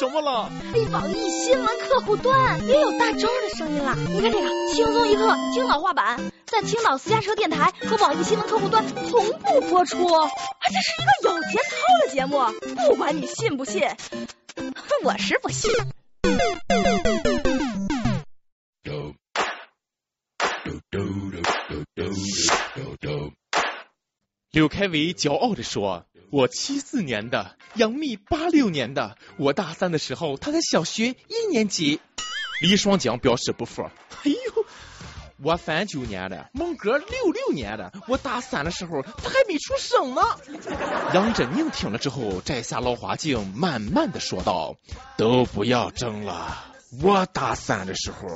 什么了？哎，网易新闻客户端也有大周的声音了。你看这个轻松一刻青岛话版，在青岛私家车电台和网易新闻客户端同步播出。啊，这是一个有节操的节目，不管你信不信，我是不信。刘恺威骄傲地说：“我七四年的，杨幂八六年的，我大三的时候她在小学一年级。”李双江表示不服：“哎呦，我三九年的，孟哥六六年的，我大三的时候他还没出生呢。”杨振宁听了之后摘下老花镜，慢慢的说道：“都不要争了，我大三的时候，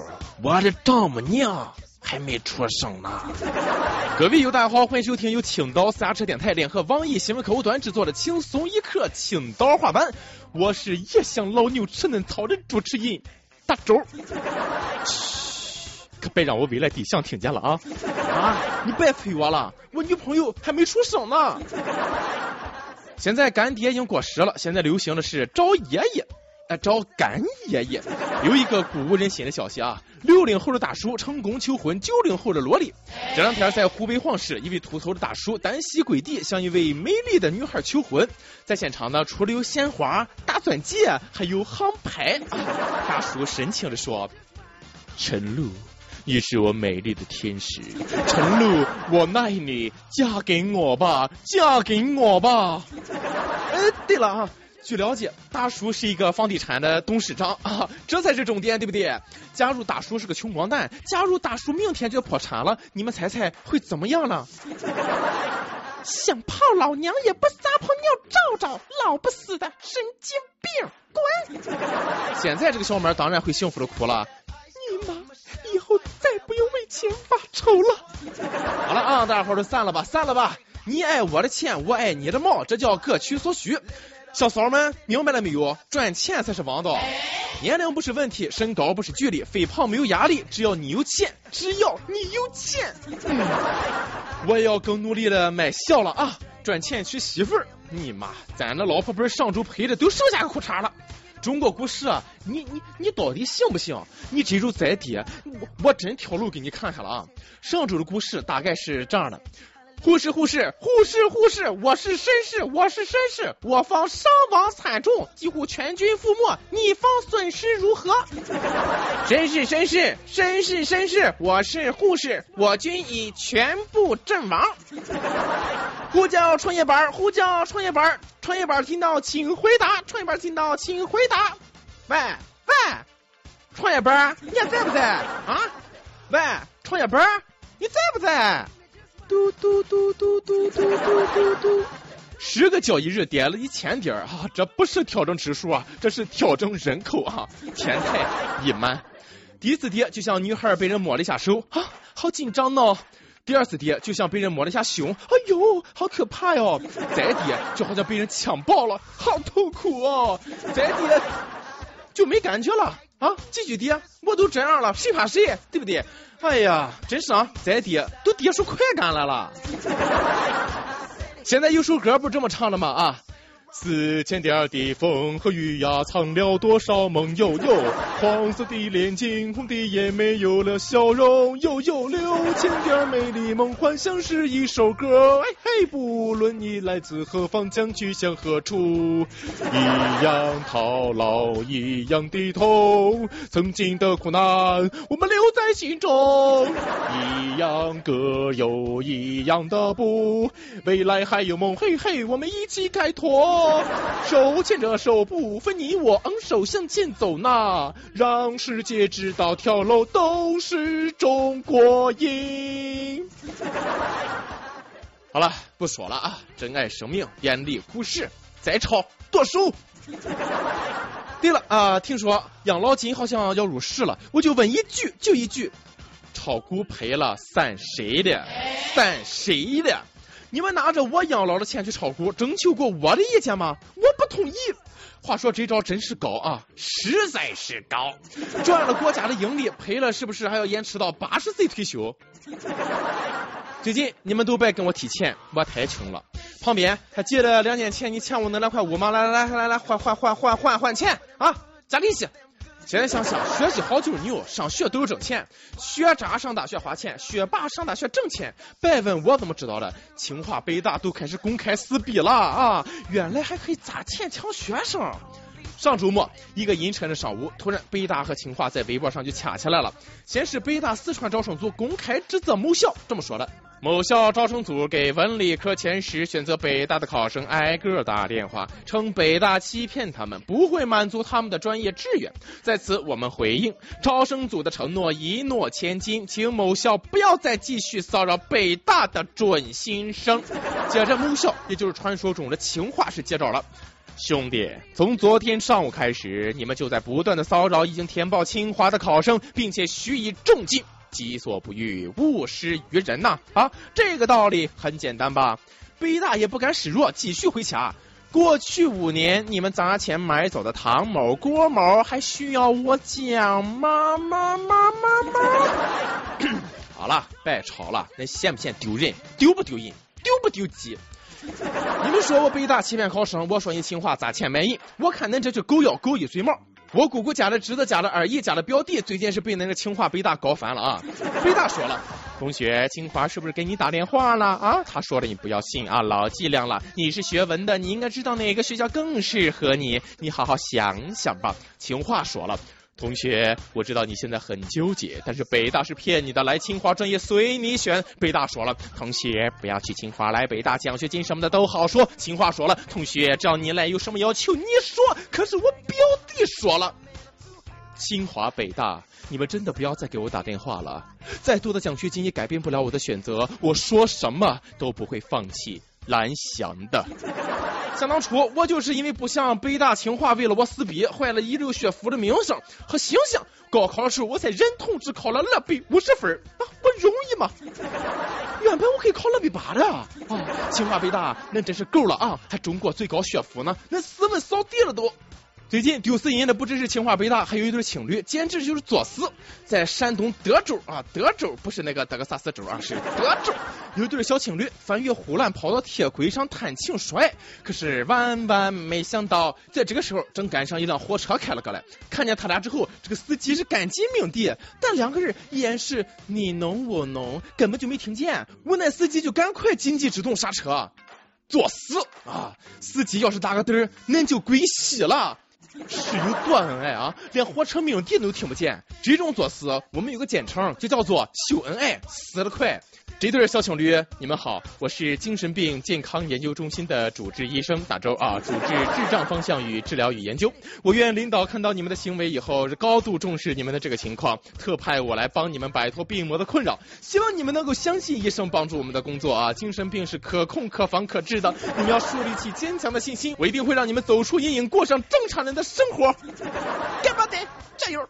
我的丈母娘。”还没出生呢。各位友大家好，欢迎收听由青岛私家车电台联合网易新闻客户端制作的轻松一刻青岛话版。我是也像老牛吃嫩草的主持人大周。可别让我未来对象听见了啊！啊，你别催我了，我女朋友还没出生呢。现在干爹已经过时了，现在流行的是找爷爷。哎，找干爷爷！有一个鼓舞人心的消息啊！六零后的大叔成功求婚九零后的萝莉。这两天在湖北黄石，一位秃头的大叔单膝跪地向一位美丽的女孩求婚。在现场呢，除了有鲜花、大钻戒，还有航拍。大叔深情的说：“陈露，你是我美丽的天使。陈露，我爱你，嫁给我吧，嫁给我吧。”哎，对了啊。据了解，大叔是一个房地产的董事长 啊，这才是重点，对不对？假如大叔是个穷光蛋，假如大叔明天就破产了，你们猜猜会怎么样呢？想泡老娘也不撒泡尿照照，老不死的神经病，滚！现在这个小妹当然会幸福的哭了，你妈以后再不用为钱发愁了。好了啊，大家伙都散了吧，散了吧。你爱我的钱，我爱你的毛，这叫各取所需。小骚们明白了没有？赚钱才是王道。年龄不是问题，身高不是距离，肥胖没有压力，只要你有钱，只要你有钱。我也要更努力的卖笑了啊！赚钱娶媳妇儿。你妈，咱那老婆不是上周赔的都剩下个裤衩了。中国股市啊，你你你到底行不行？你这周再跌，我我真跳楼给你看看了啊！上周的股市大概是这样的。护士，护士，护士，护士！我是绅士，我是绅士。我方伤亡惨重，几乎全军覆没。你方损失如何？绅士，绅士，绅士，绅士！我是护士，我军已全部阵亡。呼叫创业板，呼叫创业板，创业板听到请回答，创业板听到请回答。喂喂，创业板，你在不在啊？喂，创业板，你在不在？嘟嘟嘟嘟嘟嘟嘟嘟嘟，十个交易日跌了一千点啊！这不是调整指数啊，这是调整人口啊！天太阴霾。第一次跌就像女孩被人摸了一下手啊，好紧张呢。第二次跌就像被人摸了一下胸，哎呦，好可怕哟。再跌就好像被人枪爆了，好痛苦哦。再跌就没感觉了啊，继续跌，我都这样了，谁怕谁，对不对？哎呀，真是啊！再跌都跌出快感来了。现在有首歌不这么唱的吗？啊！四千点的风和雨呀，藏了多少梦？悠悠，黄色的脸，惊红的眼，没有了笑容。悠悠，六千点美丽梦幻，像是一首歌。哎嘿，不论你来自何方，将去向何处，一样套牢，一样的痛。曾经的苦难，我们留在心中。一样歌，有一样的步，未来还有梦。嘿嘿，我们一起开拓。手牵着手，不分你我，昂首向前走呐！让世界知道，跳楼都是中国音。好了，不说了啊！珍爱生命，远离股市，再炒剁手。对了啊，听说养老金好像要入市了，我就问一句，就一句：炒股赔了算谁的？算谁的？你们拿着我养老的钱去炒股，征求过我的意见吗？我不同意。话说这招真是高啊，实在是高，赚了国家的盈利，赔了是不是还要延迟到八十岁退休？最近你们都别跟我提钱，我太穷了。旁边还记得两年前你欠我那两块五吗？来来来来来，还还还还还还钱啊！加利息。现在想想，学习好就是牛，上学都是挣钱。学渣上大学花钱，学霸上大学挣钱。别问我怎么知道的，清华北大都开始公开撕逼了啊！原来还可以砸钱抢学生。上周末，一个阴沉的上午，突然北大和清华在微博上就掐起来了。先是北大四川招生组公开指责某校这么说的。某校招生组给文理科前十选择北大的考生挨个打电话，称北大欺骗他们，不会满足他们的专业志愿。在此，我们回应招生组的承诺一诺千金，请某校不要再继续骚扰北大的准新生。接着，某校也就是传说中的情话是接招了，兄弟，从昨天上午开始，你们就在不断的骚扰已经填报清华的考生，并且许以重金。己所不欲，勿施于人呐！啊，这个道理很简单吧？北大也不敢示弱，继续回掐。过去五年，你们砸钱买走的唐某、郭某，还需要我讲吗？妈妈妈妈！好了，别吵了，那嫌不嫌丢人？丢不丢人？丢不丢鸡？你们说我北大欺骗考生，我说你清华砸钱买人，我看恁这就狗咬狗一嘴毛。我姑姑家的侄子、家的二姨、家的表弟，最近是被那个清华、北大搞烦了啊！北大说了，同学，清华是不是给你打电话了啊？他说了你不要信啊，老伎俩了。你是学文的，你应该知道哪个学校更适合你，你好好想想吧。清华说了。同学，我知道你现在很纠结，但是北大是骗你的，来清华专业随你选。北大说了，同学不要去清华，来北大奖学金什么的都好说。清华说了，同学只要你来，有什么要求你说。可是我表弟说了，清华北大，你们真的不要再给我打电话了，再多的奖学金也改变不了我的选择，我说什么都不会放弃蓝翔的。想当初，我就是因为不想北大清华为了我撕逼，坏了一流学府的名声和形象。高考的时候，我才忍痛只考了二百五十分啊，不容易吗？原本我可以考二百八的啊！清华北大，那真是够了啊！还中国最高学府呢，那斯文扫地了都。最近丢死人的不只是清华北大，还有一对情侣，简直就是作死。在山东德州啊，德州不是那个德克萨斯州啊，是德州，有一对小情侣翻越护栏跑到铁轨上谈情说爱。可是万万没想到，在这个时候正赶上一辆火车开了过来，看见他俩之后，这个司机是感激鸣笛，但两个人依然是你侬我侬，根本就没听见。无奈司机就赶快紧急制动刹车，作死啊！司机要是打个盹，恁就归西了。是有多恩爱啊，连火车鸣笛都听不见。这种作死，我们有个简称，就叫做秀恩爱，死得快。这对小情侣，你们好，我是精神病健康研究中心的主治医生大周啊，主治智障方向与治疗与研究。我院领导看到你们的行为以后，是高度重视你们的这个情况，特派我来帮你们摆脱病魔的困扰。希望你们能够相信医生帮助我们的工作啊，精神病是可控、可防、可治的。你们要树立起坚强的信心，我一定会让你们走出阴影，过上正常人的生活。干巴的，加油！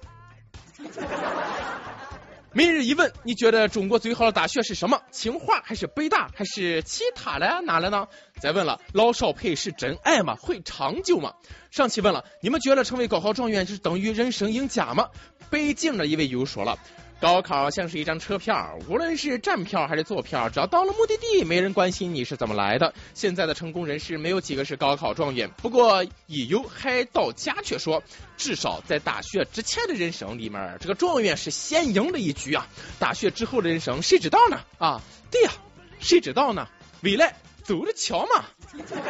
每日一问，你觉得中国最好的大学是什么？清华还是北大还是其他的哪了呢？再问了，老少配是真爱吗？会长久吗？上期问了，你们觉得成为高考状元就是等于人生赢家吗？北京的一位友说了。高考像是一张车票，无论是站票还是坐票，只要到了目的地，没人关心你是怎么来的。现在的成功人士没有几个是高考状元，不过亦有海盗家却说，至少在大学之前的人生里面，这个状元是先赢了一局啊。大学之后的人生谁知道呢？啊，对呀，谁知道呢？未来。走着瞧嘛！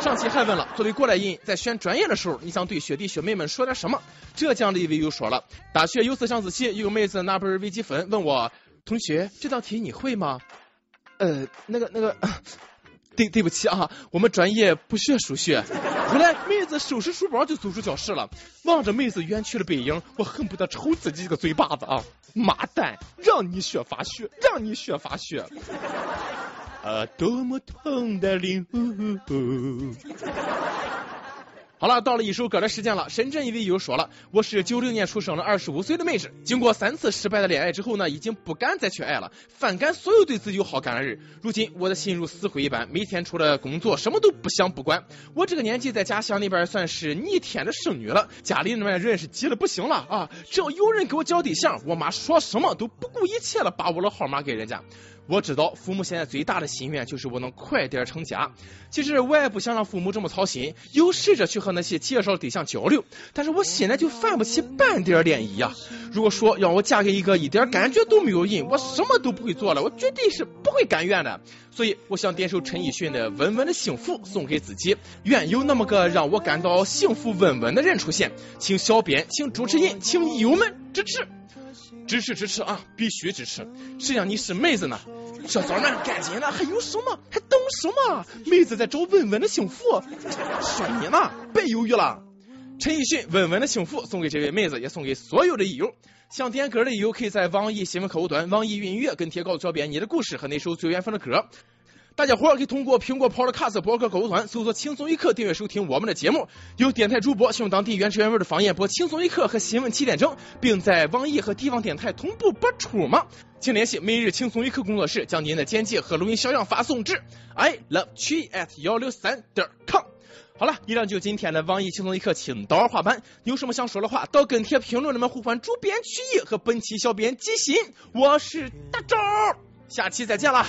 上期还问了，作为过来人，在选专业的时候，你想对学弟学妹们说点什么？浙江的一位又说了，大学有次上自习，有个妹子拿本微积分问我，同学，这道题你会吗？呃，那个那个，对对不起啊，我们专业不学数学。后来妹子收拾书包就走出教室了，望着妹子远去的背影，我恨不得抽自己一个嘴巴子啊！妈蛋，让你学法学，让你学法学。啊，多么痛的领悟！好了，到了一首歌的时间了。深圳一位友说了，我是九六年出生的二十五岁的妹子，经过三次失败的恋爱之后呢，已经不敢再去爱了，反感所有对自己有好感的人。如今我的心如死灰一般，每天除了工作，什么都不想不管。我这个年纪在家乡那边算是逆天的剩女了，家里那边人是急的不行了啊！只要有人给我交对象，我妈说什么都不顾一切的把我的号码给人家。我知道父母现在最大的心愿就是我能快点成家。其实我也不想让父母这么操心，有试着去和那些介绍对象交流，但是我现在就犯不起半点涟漪呀。如果说让我嫁给一个一点感觉都没有人，我什么都不会做了，我绝对是不会甘愿的。所以我想点首陈奕迅的《稳稳的幸福》送给自己，愿有那么个让我感到幸福稳稳的人出现。请小编，请主持人，请友们支持。支持支持啊，必须支持！谁让你是妹子呢？小枣们，赶紧的，还有什么？还等什么？妹子在找稳稳的幸福，说你呢，别犹豫了。陈奕迅《稳稳的幸福》送给这位妹子，也送给所有的益友。想点歌的益友可以在网易新闻客户端、网易云音乐跟帖告诉小编你的故事和那首最缘分的歌。大家伙可以通过苹果 Podcast 播客客户端搜索“轻松一刻”订阅收听我们的节目。有电台主播用当地原汁原味的方言播《轻松一刻》和新闻七点整，并在网易和地方电台同步播出吗？请联系每日轻松一刻工作室，将您的简介和录音小样发送至 i love chi at 幺六三点 com。好了，以上就今天的网易轻松一刻青岛话版。有什么想说的话，到跟帖评论里面呼唤主编曲艺和本期小编吉心。我是大招，下期再见啦。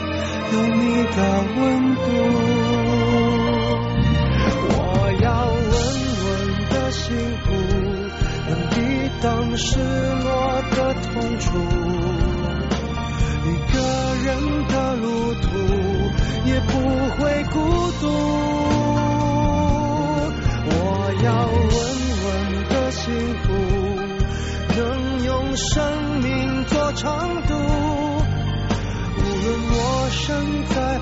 有你的温度，我要稳稳的幸福，能抵挡失落的痛楚。